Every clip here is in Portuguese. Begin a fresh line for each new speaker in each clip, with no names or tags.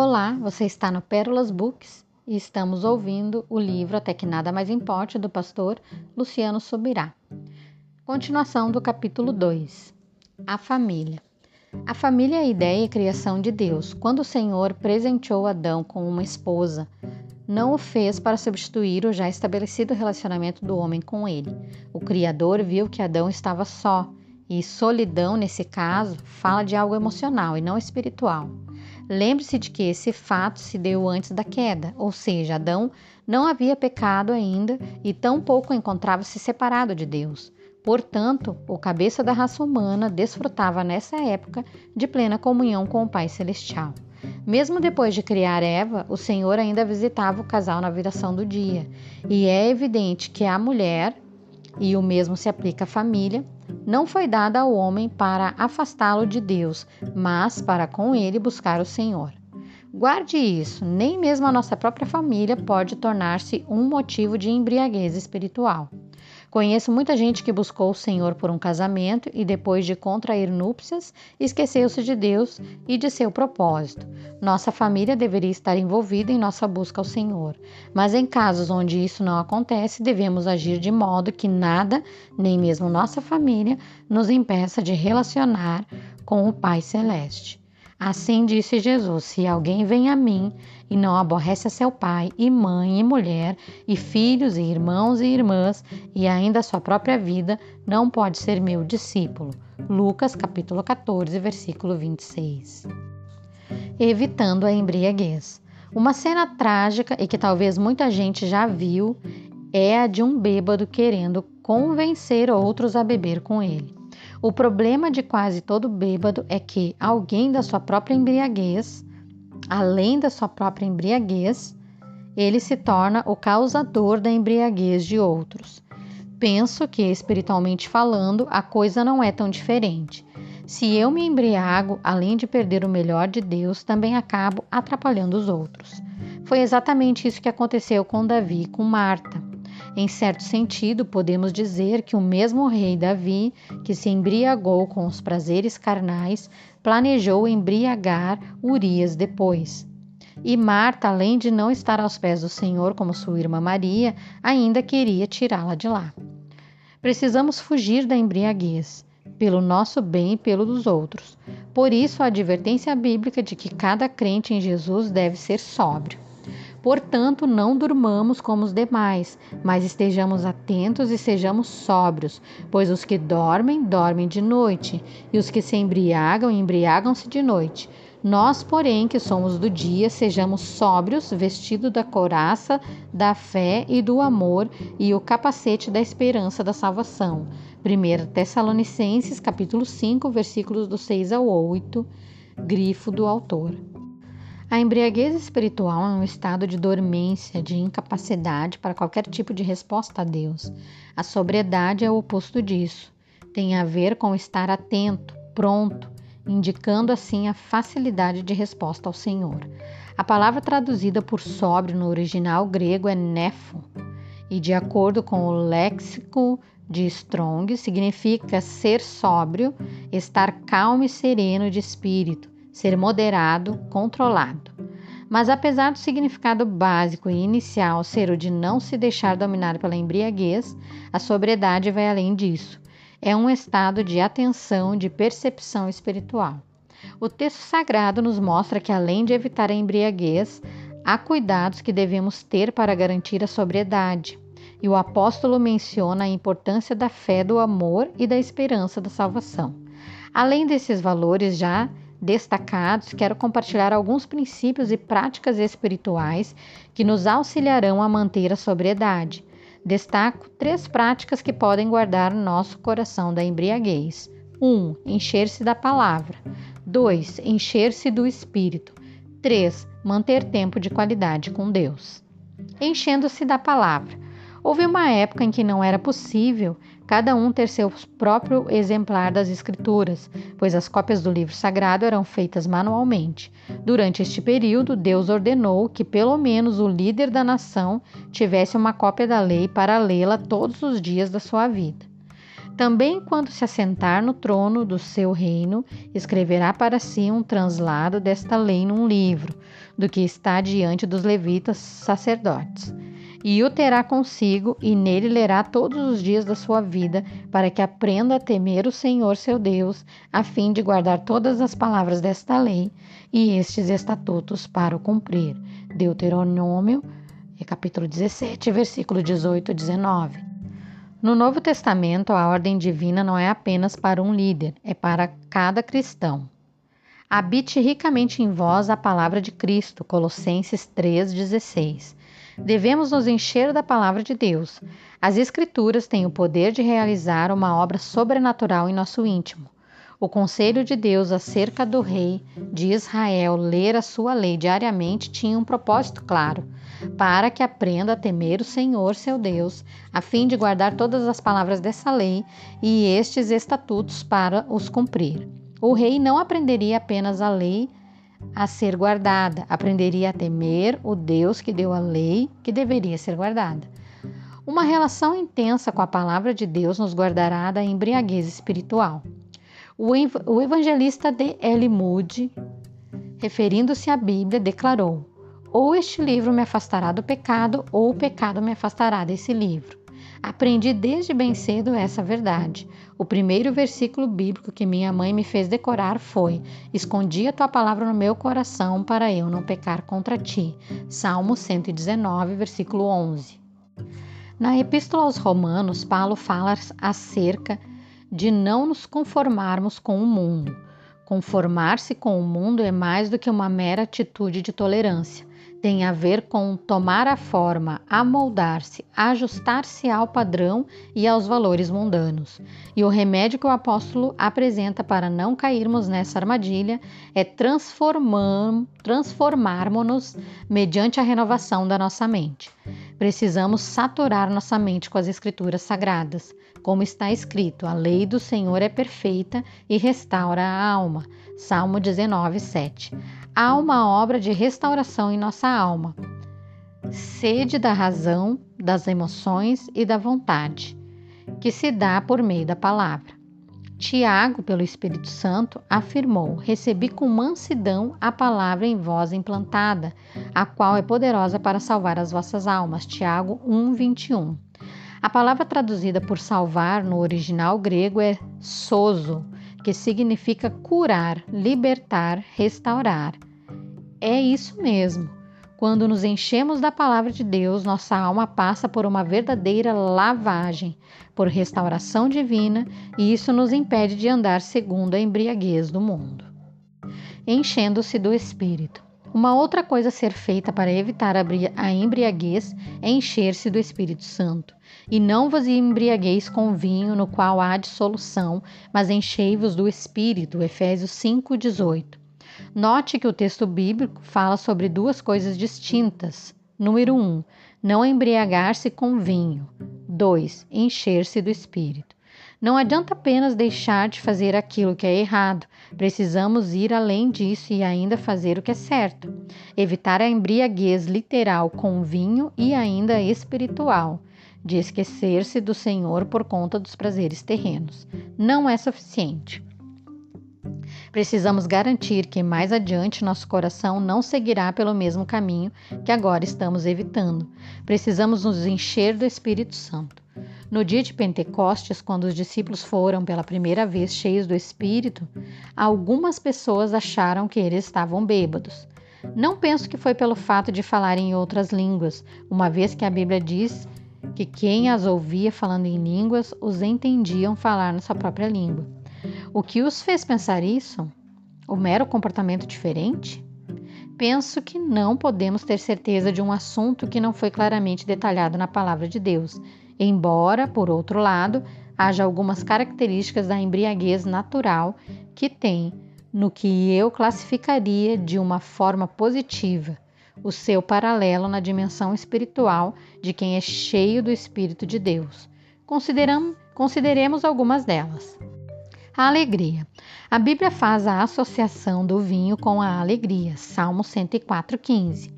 Olá, você está no Pérolas Books e estamos ouvindo o livro Até que Nada Mais Importe do pastor Luciano Subirá. Continuação do capítulo 2. A família. A família é a ideia e criação de Deus. Quando o Senhor presenteou Adão com uma esposa, não o fez para substituir o já estabelecido relacionamento do homem com ele. O Criador viu que Adão estava só, e solidão, nesse caso, fala de algo emocional e não espiritual. Lembre-se de que esse fato se deu antes da queda, ou seja, Adão não havia pecado ainda e tampouco encontrava-se separado de Deus. Portanto, o cabeça da raça humana desfrutava nessa época de plena comunhão com o Pai Celestial. Mesmo depois de criar Eva, o Senhor ainda visitava o casal na viração do dia, e é evidente que a mulher, e o mesmo se aplica à família, não foi dada ao homem para afastá-lo de Deus, mas para com ele buscar o Senhor. Guarde isso, nem mesmo a nossa própria família pode tornar-se um motivo de embriaguez espiritual. Conheço muita gente que buscou o Senhor por um casamento e depois de contrair núpcias, esqueceu-se de Deus e de seu propósito. Nossa família deveria estar envolvida em nossa busca ao Senhor, mas em casos onde isso não acontece, devemos agir de modo que nada, nem mesmo nossa família, nos impeça de relacionar com o Pai Celeste. Assim disse Jesus: Se alguém vem a mim e não aborrece a seu pai, e mãe, e mulher, e filhos, e irmãos e irmãs, e ainda a sua própria vida, não pode ser meu discípulo. Lucas capítulo 14, versículo 26. Evitando a embriaguez. Uma cena trágica e que talvez muita gente já viu é a de um bêbado querendo convencer outros a beber com ele. O problema de quase todo bêbado é que alguém da sua própria embriaguez, além da sua própria embriaguez, ele se torna o causador da embriaguez de outros. Penso que, espiritualmente falando, a coisa não é tão diferente. Se eu me embriago, além de perder o melhor de Deus, também acabo atrapalhando os outros. Foi exatamente isso que aconteceu com Davi e com Marta. Em certo sentido, podemos dizer que o mesmo rei Davi, que se embriagou com os prazeres carnais, planejou embriagar Urias depois. E Marta, além de não estar aos pés do Senhor como sua irmã Maria, ainda queria tirá-la de lá. Precisamos fugir da embriaguez, pelo nosso bem e pelo dos outros. Por isso, a advertência bíblica de que cada crente em Jesus deve ser sóbrio. Portanto, não durmamos como os demais, mas estejamos atentos e sejamos sóbrios, pois os que dormem, dormem de noite, e os que se embriagam, embriagam-se de noite. Nós, porém, que somos do dia, sejamos sóbrios, vestidos da couraça da fé e do amor e o capacete da esperança da salvação. 1 Tessalonicenses, capítulo 5, versículos do 6 ao 8, grifo do autor. A embriaguez espiritual é um estado de dormência, de incapacidade para qualquer tipo de resposta a Deus. A sobriedade é o oposto disso. Tem a ver com estar atento, pronto, indicando assim a facilidade de resposta ao Senhor. A palavra traduzida por sóbrio no original grego é nefo, e de acordo com o léxico de Strong, significa ser sóbrio, estar calmo e sereno de espírito ser moderado, controlado. Mas apesar do significado básico e inicial ser o de não se deixar dominar pela embriaguez, a sobriedade vai além disso. É um estado de atenção, de percepção espiritual. O texto sagrado nos mostra que, além de evitar a embriaguez, há cuidados que devemos ter para garantir a sobriedade. E o apóstolo menciona a importância da fé, do amor e da esperança da salvação. Além desses valores já destacados, quero compartilhar alguns princípios e práticas espirituais que nos auxiliarão a manter a sobriedade. Destaco três práticas que podem guardar nosso coração da embriaguez. 1. Um, encher-se da palavra. 2. Encher-se do espírito. 3. Manter tempo de qualidade com Deus. Enchendo-se da palavra. Houve uma época em que não era possível cada um ter seu próprio exemplar das Escrituras, pois as cópias do livro sagrado eram feitas manualmente. Durante este período, Deus ordenou que pelo menos o líder da nação tivesse uma cópia da lei para lê-la todos os dias da sua vida. Também, quando se assentar no trono do seu reino, escreverá para si um translado desta lei num livro, do que está diante dos levitas sacerdotes. E o terá consigo, e nele lerá todos os dias da sua vida, para que aprenda a temer o Senhor seu Deus, a fim de guardar todas as palavras desta lei e estes estatutos para o cumprir. Deuteronômio, capítulo 17, versículo 18 e 19. No Novo Testamento, a ordem divina não é apenas para um líder, é para cada cristão. Habite ricamente em vós a palavra de Cristo. Colossenses 3,16. Devemos nos encher da palavra de Deus. As Escrituras têm o poder de realizar uma obra sobrenatural em nosso íntimo. O conselho de Deus acerca do rei de Israel ler a sua lei diariamente tinha um propósito claro para que aprenda a temer o Senhor seu Deus, a fim de guardar todas as palavras dessa lei e estes estatutos para os cumprir. O rei não aprenderia apenas a lei a ser guardada, aprenderia a temer o Deus que deu a lei que deveria ser guardada. Uma relação intensa com a palavra de Deus nos guardará da embriaguez espiritual. O evangelista de L. Moody, referindo-se à Bíblia, declarou: ou este livro me afastará do pecado, ou o pecado me afastará desse livro. Aprendi desde bem cedo essa verdade. O primeiro versículo bíblico que minha mãe me fez decorar foi: Escondi a tua palavra no meu coração para eu não pecar contra ti. Salmo 119, versículo 11. Na Epístola aos Romanos, Paulo fala acerca de não nos conformarmos com o mundo. Conformar-se com o mundo é mais do que uma mera atitude de tolerância tem a ver com tomar a forma, amoldar-se, ajustar-se ao padrão e aos valores mundanos. E o remédio que o apóstolo apresenta para não cairmos nessa armadilha é transformarmos-nos mediante a renovação da nossa mente. Precisamos saturar nossa mente com as escrituras sagradas. Como está escrito, a lei do Senhor é perfeita e restaura a alma. Salmo 19, 7 há uma obra de restauração em nossa alma. Sede da razão, das emoções e da vontade, que se dá por meio da palavra. Tiago, pelo Espírito Santo, afirmou: Recebi com mansidão a palavra em vós implantada, a qual é poderosa para salvar as vossas almas. Tiago 1:21. A palavra traduzida por salvar no original grego é sozo, que significa curar, libertar, restaurar. É isso mesmo. Quando nos enchemos da palavra de Deus, nossa alma passa por uma verdadeira lavagem, por restauração divina, e isso nos impede de andar segundo a embriaguez do mundo. Enchendo-se do Espírito. Uma outra coisa a ser feita para evitar a embriaguez é encher-se do Espírito Santo. E não vos embriagueis com vinho, no qual há dissolução, mas enchei-vos do Espírito. Efésios 5,18. Note que o texto bíblico fala sobre duas coisas distintas. Número 1. Um, não embriagar-se com vinho. 2. Encher-se do espírito. Não adianta apenas deixar de fazer aquilo que é errado. Precisamos ir além disso e ainda fazer o que é certo. Evitar a embriaguez literal com vinho e ainda espiritual, de esquecer-se do Senhor por conta dos prazeres terrenos. Não é suficiente. Precisamos garantir que mais adiante nosso coração não seguirá pelo mesmo caminho que agora estamos evitando. Precisamos nos encher do Espírito Santo. No dia de Pentecostes, quando os discípulos foram pela primeira vez cheios do Espírito, algumas pessoas acharam que eles estavam bêbados. Não penso que foi pelo fato de falar em outras línguas, uma vez que a Bíblia diz que quem as ouvia falando em línguas os entendiam falar na sua própria língua. O que os fez pensar isso? O mero comportamento diferente? Penso que não podemos ter certeza de um assunto que não foi claramente detalhado na palavra de Deus, embora, por outro lado, haja algumas características da embriaguez natural que tem no que eu classificaria de uma forma positiva, o seu paralelo na dimensão espiritual de quem é cheio do Espírito de Deus. Consideremos algumas delas. A alegria. A Bíblia faz a associação do vinho com a alegria, Salmo 104,15.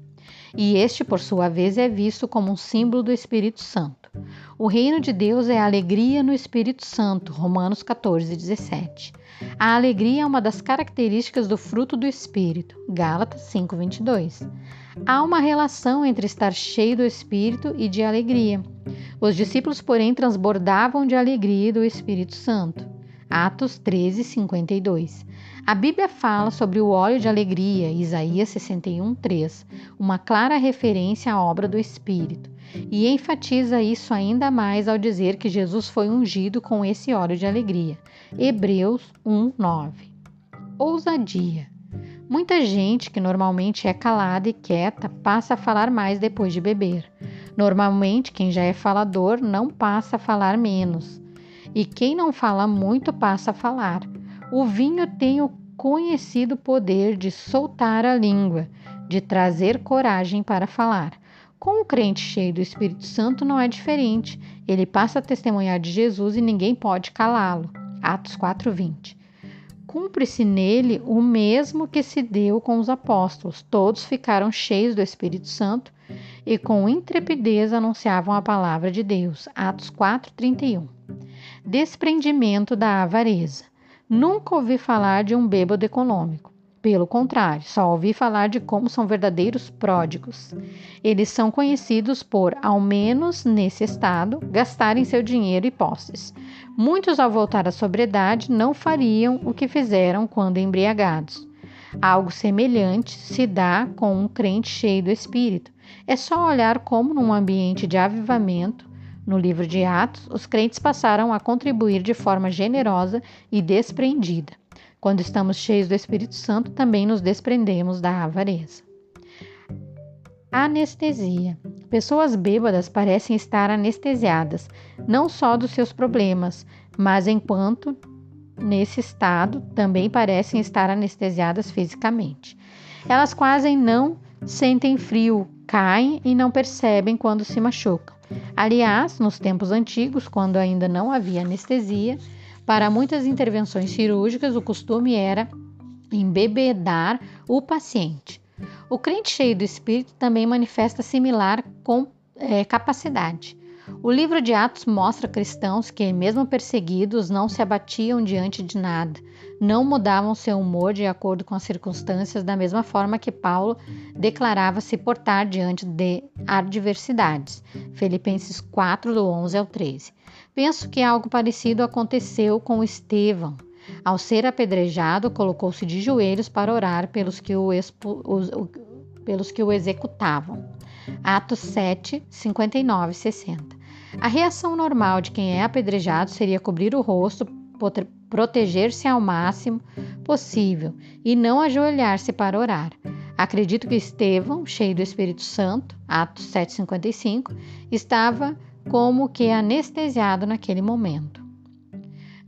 E este, por sua vez, é visto como um símbolo do Espírito Santo. O reino de Deus é alegria no Espírito Santo. Romanos 14, 17. A alegria é uma das características do fruto do Espírito. Gálatas 5, 22. Há uma relação entre estar cheio do Espírito e de alegria. Os discípulos, porém, transbordavam de alegria do Espírito Santo. Atos 13, 52. A Bíblia fala sobre o óleo de alegria, Isaías 61, 3, uma clara referência à obra do Espírito, e enfatiza isso ainda mais ao dizer que Jesus foi ungido com esse óleo de alegria, Hebreus 1, 9. Ousadia. Muita gente que normalmente é calada e quieta passa a falar mais depois de beber. Normalmente, quem já é falador não passa a falar menos. E quem não fala muito passa a falar. O vinho tem o conhecido poder de soltar a língua, de trazer coragem para falar. Com o crente cheio do Espírito Santo não é diferente. Ele passa a testemunhar de Jesus e ninguém pode calá-lo. Atos 4:20. Cumpre-se nele o mesmo que se deu com os apóstolos. Todos ficaram cheios do Espírito Santo e com intrepidez anunciavam a palavra de Deus. Atos 4:31. Desprendimento da avareza. Nunca ouvi falar de um bêbado econômico. Pelo contrário, só ouvi falar de como são verdadeiros pródigos. Eles são conhecidos por, ao menos nesse estado, gastarem seu dinheiro e posses. Muitos, ao voltar à sobriedade, não fariam o que fizeram quando embriagados. Algo semelhante se dá com um crente cheio do espírito. É só olhar como, num ambiente de avivamento, no livro de Atos, os crentes passaram a contribuir de forma generosa e desprendida. Quando estamos cheios do Espírito Santo, também nos desprendemos da avareza. Anestesia. Pessoas bêbadas parecem estar anestesiadas, não só dos seus problemas, mas enquanto nesse estado também parecem estar anestesiadas fisicamente. Elas quase não sentem frio, caem e não percebem quando se machucam. Aliás, nos tempos antigos, quando ainda não havia anestesia, para muitas intervenções cirúrgicas o costume era embebedar o paciente. O crente cheio do espírito também manifesta similar com é, capacidade. O livro de Atos mostra cristãos que, mesmo perseguidos, não se abatiam diante de nada, não mudavam seu humor de acordo com as circunstâncias, da mesma forma que Paulo declarava se portar diante de adversidades. Filipenses 4, do 11 ao 13. Penso que algo parecido aconteceu com Estevão. Ao ser apedrejado, colocou-se de joelhos para orar pelos que o, expo, os, o, pelos que o executavam. Atos 7, 59 e 60. A reação normal de quem é apedrejado seria cobrir o rosto, proteger-se ao máximo possível e não ajoelhar-se para orar. Acredito que Estevão, cheio do Espírito Santo, Atos 7,55, estava como que anestesiado naquele momento.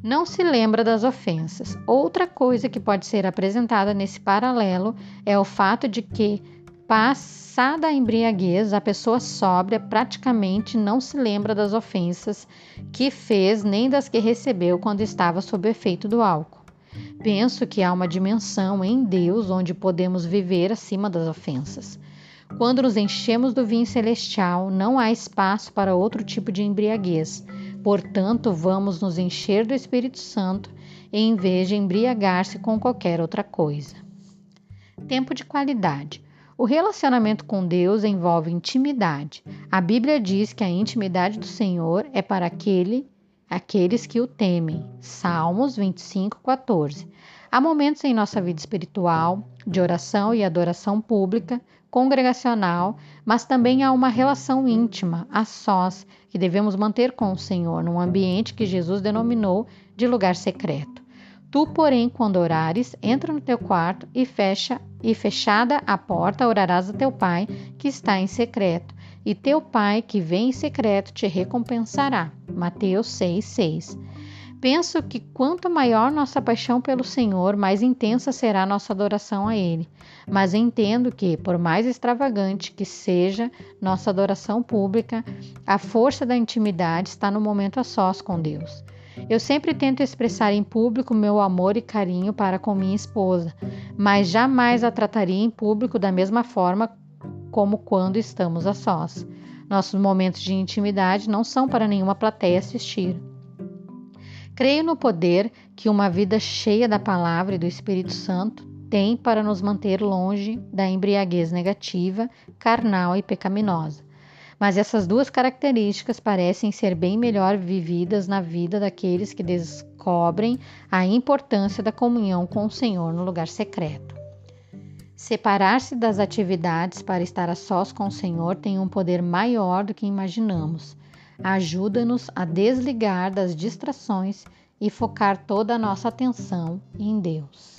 Não se lembra das ofensas. Outra coisa que pode ser apresentada nesse paralelo é o fato de que Passada a embriaguez, a pessoa sóbria praticamente não se lembra das ofensas que fez nem das que recebeu quando estava sob o efeito do álcool. Penso que há uma dimensão em Deus onde podemos viver acima das ofensas. Quando nos enchemos do vinho celestial, não há espaço para outro tipo de embriaguez. Portanto, vamos nos encher do Espírito Santo em vez de embriagar-se com qualquer outra coisa. Tempo de qualidade. O relacionamento com Deus envolve intimidade. A Bíblia diz que a intimidade do Senhor é para aquele, aqueles que o temem. Salmos 25, 14. Há momentos em nossa vida espiritual, de oração e adoração pública, congregacional, mas também há uma relação íntima, a sós, que devemos manter com o Senhor, num ambiente que Jesus denominou de lugar secreto. Tu, porém, quando orares, entra no teu quarto e fecha e fechada a porta, orarás a teu pai que está em secreto, e teu pai que vem em secreto te recompensará. Mateus 6:6. Penso que quanto maior nossa paixão pelo Senhor, mais intensa será nossa adoração a Ele. Mas entendo que, por mais extravagante que seja nossa adoração pública, a força da intimidade está no momento a sós com Deus. Eu sempre tento expressar em público meu amor e carinho para com minha esposa, mas jamais a trataria em público da mesma forma como quando estamos a sós. Nossos momentos de intimidade não são para nenhuma plateia assistir. Creio no poder que uma vida cheia da palavra e do Espírito Santo tem para nos manter longe da embriaguez negativa, carnal e pecaminosa. Mas essas duas características parecem ser bem melhor vividas na vida daqueles que descobrem a importância da comunhão com o Senhor no lugar secreto. Separar-se das atividades para estar a sós com o Senhor tem um poder maior do que imaginamos. Ajuda-nos a desligar das distrações e focar toda a nossa atenção em Deus.